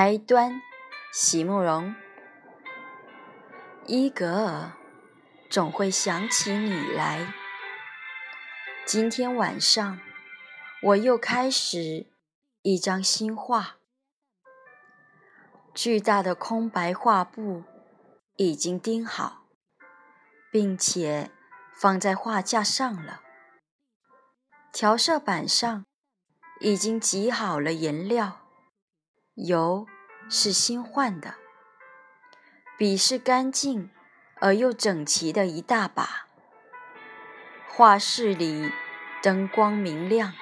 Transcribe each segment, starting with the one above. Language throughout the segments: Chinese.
开端，席慕容。伊格尔，总会想起你来。今天晚上，我又开始一张新画。巨大的空白画布已经钉好，并且放在画架上了。调色板上已经挤好了颜料。油是新换的，笔是干净而又整齐的一大把。画室里灯光明亮，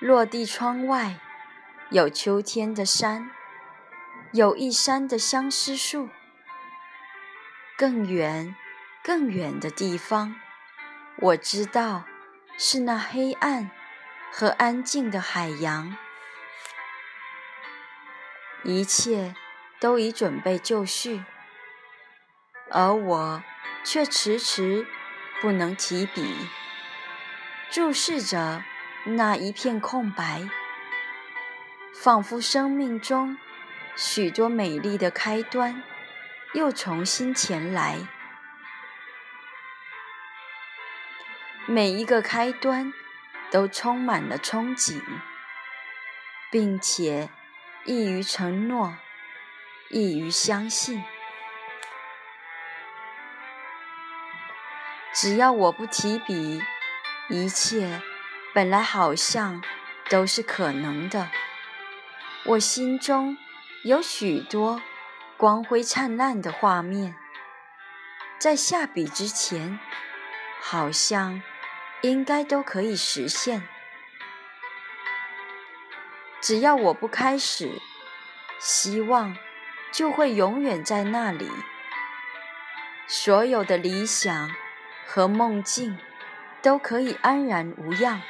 落地窗外有秋天的山，有一山的相思树。更远、更远的地方，我知道是那黑暗和安静的海洋。一切都已准备就绪，而我却迟迟不能提笔，注视着那一片空白，仿佛生命中许多美丽的开端又重新前来。每一个开端都充满了憧憬，并且。易于承诺，易于相信。只要我不提笔，一切本来好像都是可能的。我心中有许多光辉灿烂的画面，在下笔之前，好像应该都可以实现。只要我不开始，希望就会永远在那里。所有的理想和梦境都可以安然无恙。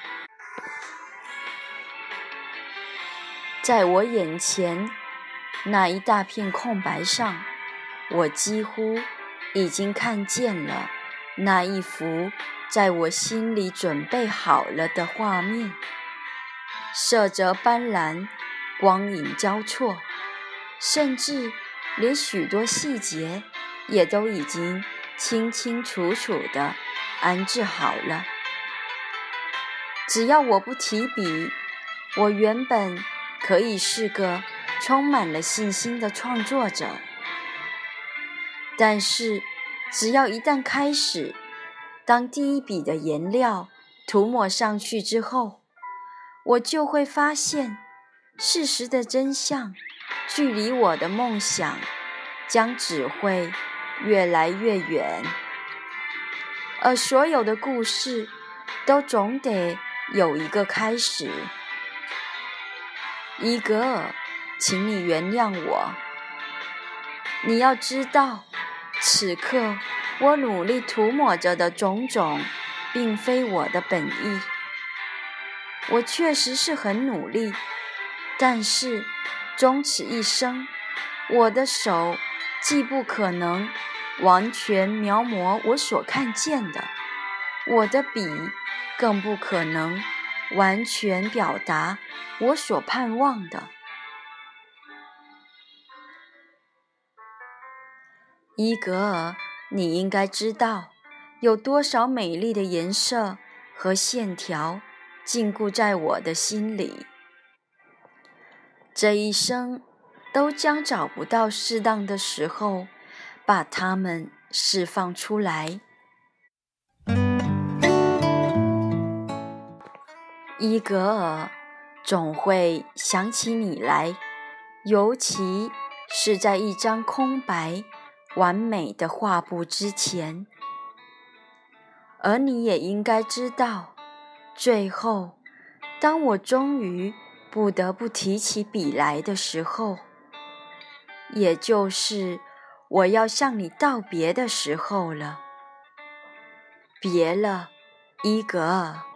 在我眼前那一大片空白上，我几乎已经看见了那一幅在我心里准备好了的画面。色泽斑斓，光影交错，甚至连许多细节也都已经清清楚楚地安置好了。只要我不提笔，我原本可以是个充满了信心的创作者。但是，只要一旦开始，当第一笔的颜料涂抹上去之后，我就会发现，事实的真相，距离我的梦想将只会越来越远。而所有的故事，都总得有一个开始。伊格尔，请你原谅我。你要知道，此刻我努力涂抹着的种种，并非我的本意。我确实是很努力，但是终此一生，我的手既不可能完全描摹我所看见的，我的笔更不可能完全表达我所盼望的。伊格尔，你应该知道，有多少美丽的颜色和线条禁锢在我的心里。这一生都将找不到适当的时候把它们释放出来。伊格尔，总会想起你来，尤其是在一张空白。完美的画布之前，而你也应该知道，最后，当我终于不得不提起笔来的时候，也就是我要向你道别的时候了。别了，伊格尔。